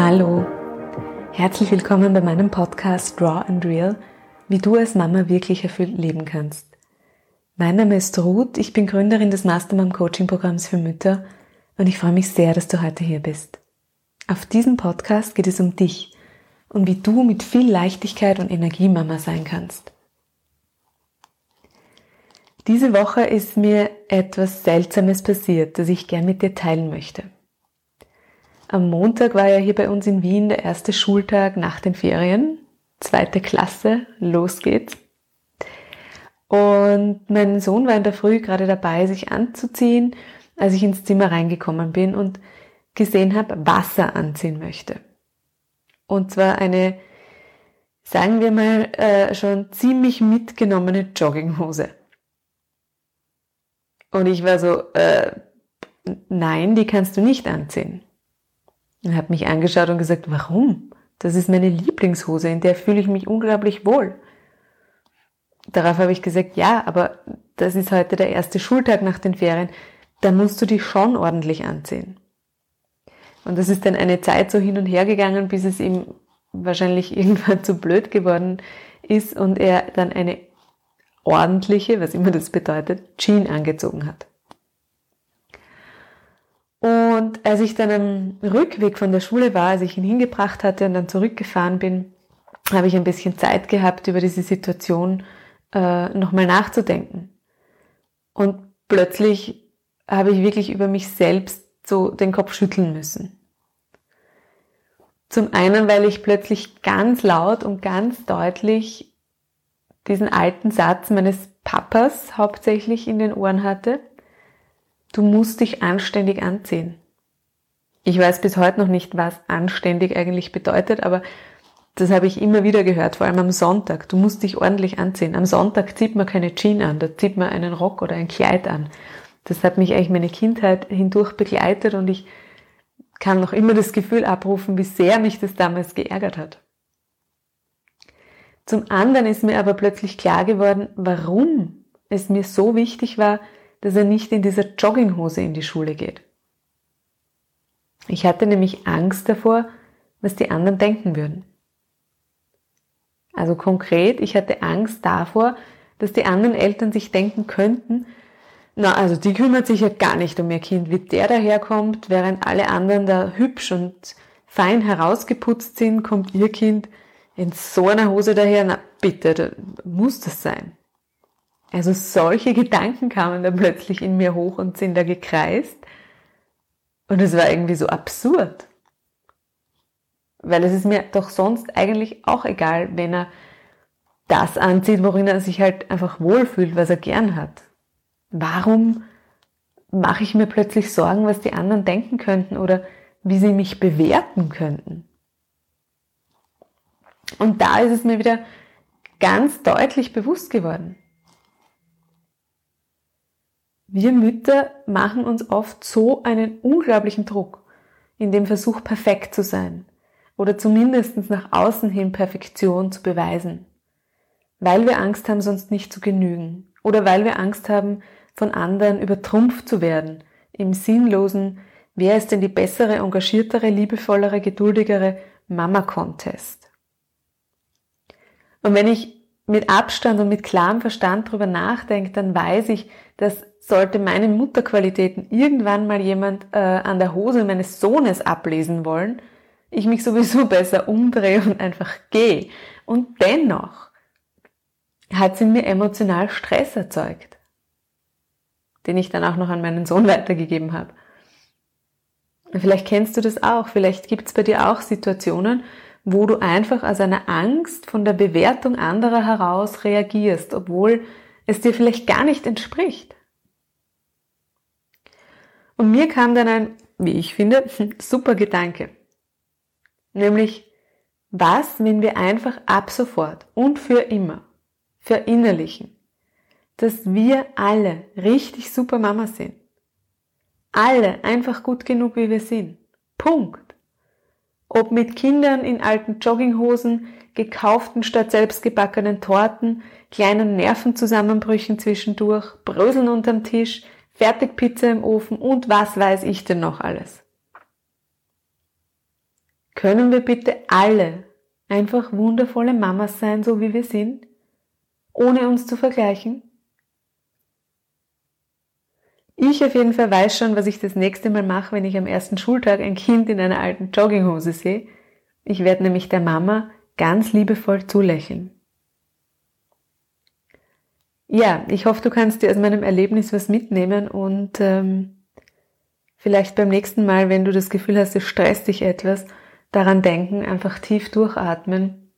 Hallo, herzlich willkommen bei meinem Podcast Raw and Real, wie du als Mama wirklich erfüllt leben kannst. Mein Name ist Ruth, ich bin Gründerin des Mastermom Coaching Programms für Mütter und ich freue mich sehr, dass du heute hier bist. Auf diesem Podcast geht es um dich und wie du mit viel Leichtigkeit und Energie Mama sein kannst. Diese Woche ist mir etwas Seltsames passiert, das ich gern mit dir teilen möchte. Am Montag war ja hier bei uns in Wien der erste Schultag nach den Ferien, zweite Klasse, los geht's. Und mein Sohn war in der Früh gerade dabei, sich anzuziehen, als ich ins Zimmer reingekommen bin und gesehen habe, was er anziehen möchte. Und zwar eine, sagen wir mal, äh, schon ziemlich mitgenommene Jogginghose. Und ich war so, äh, nein, die kannst du nicht anziehen. Er hat mich angeschaut und gesagt, warum? Das ist meine Lieblingshose, in der fühle ich mich unglaublich wohl. Darauf habe ich gesagt, ja, aber das ist heute der erste Schultag nach den Ferien, da musst du dich schon ordentlich anziehen. Und das ist dann eine Zeit so hin und her gegangen, bis es ihm wahrscheinlich irgendwann zu blöd geworden ist und er dann eine ordentliche, was immer das bedeutet, Jean angezogen hat. Und als ich dann am Rückweg von der Schule war, als ich ihn hingebracht hatte und dann zurückgefahren bin, habe ich ein bisschen Zeit gehabt, über diese Situation äh, nochmal nachzudenken. Und plötzlich habe ich wirklich über mich selbst so den Kopf schütteln müssen. Zum einen, weil ich plötzlich ganz laut und ganz deutlich diesen alten Satz meines Papas hauptsächlich in den Ohren hatte. Du musst dich anständig anziehen. Ich weiß bis heute noch nicht, was anständig eigentlich bedeutet, aber das habe ich immer wieder gehört, vor allem am Sonntag. Du musst dich ordentlich anziehen. Am Sonntag zieht man keine Jeans an, da zieht man einen Rock oder ein Kleid an. Das hat mich eigentlich meine Kindheit hindurch begleitet und ich kann noch immer das Gefühl abrufen, wie sehr mich das damals geärgert hat. Zum anderen ist mir aber plötzlich klar geworden, warum es mir so wichtig war, dass er nicht in dieser Jogginghose in die Schule geht. Ich hatte nämlich Angst davor, was die anderen denken würden. Also konkret, ich hatte Angst davor, dass die anderen Eltern sich denken könnten, na, also die kümmert sich ja gar nicht um ihr Kind, wie der daherkommt, während alle anderen da hübsch und fein herausgeputzt sind, kommt ihr Kind in so einer Hose daher, na bitte, da muss das sein. Also solche Gedanken kamen da plötzlich in mir hoch und sind da gekreist. Und es war irgendwie so absurd. Weil es ist mir doch sonst eigentlich auch egal, wenn er das anzieht, worin er sich halt einfach wohlfühlt, was er gern hat. Warum mache ich mir plötzlich Sorgen, was die anderen denken könnten oder wie sie mich bewerten könnten? Und da ist es mir wieder ganz deutlich bewusst geworden. Wir Mütter machen uns oft so einen unglaublichen Druck in dem Versuch, perfekt zu sein oder zumindest nach außen hin Perfektion zu beweisen, weil wir Angst haben, sonst nicht zu genügen oder weil wir Angst haben, von anderen übertrumpft zu werden, im sinnlosen, wer ist denn die bessere, engagiertere, liebevollere, geduldigere Mama-Contest. Und wenn ich mit Abstand und mit klarem Verstand drüber nachdenke, dann weiß ich, dass sollte meine Mutterqualitäten irgendwann mal jemand äh, an der Hose meines Sohnes ablesen wollen, ich mich sowieso besser umdrehe und einfach gehe. Und dennoch hat sie mir emotional Stress erzeugt, den ich dann auch noch an meinen Sohn weitergegeben habe. Vielleicht kennst du das auch, vielleicht gibt es bei dir auch Situationen, wo du einfach aus einer Angst von der Bewertung anderer heraus reagierst, obwohl es dir vielleicht gar nicht entspricht. Und mir kam dann ein, wie ich finde, super Gedanke. Nämlich, was, wenn wir einfach ab sofort und für immer verinnerlichen, dass wir alle richtig super Mama sind. Alle einfach gut genug, wie wir sind. Punkt. Ob mit Kindern in alten Jogginghosen, gekauften statt selbstgebackenen Torten, kleinen Nervenzusammenbrüchen zwischendurch, Bröseln unterm Tisch, Fertigpizza im Ofen und was weiß ich denn noch alles. Können wir bitte alle einfach wundervolle Mamas sein, so wie wir sind, ohne uns zu vergleichen? Ich auf jeden Fall weiß schon, was ich das nächste Mal mache, wenn ich am ersten Schultag ein Kind in einer alten Jogginghose sehe. Ich werde nämlich der Mama ganz liebevoll zulächeln. Ja, ich hoffe, du kannst dir aus meinem Erlebnis was mitnehmen und ähm, vielleicht beim nächsten Mal, wenn du das Gefühl hast, es stresst dich etwas, daran denken, einfach tief durchatmen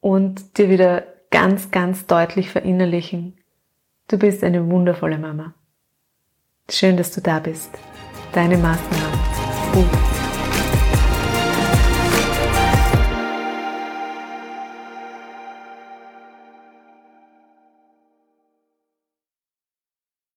und dir wieder ganz, ganz deutlich verinnerlichen. Du bist eine wundervolle Mama. Schön, dass du da bist. Deine Mastermann.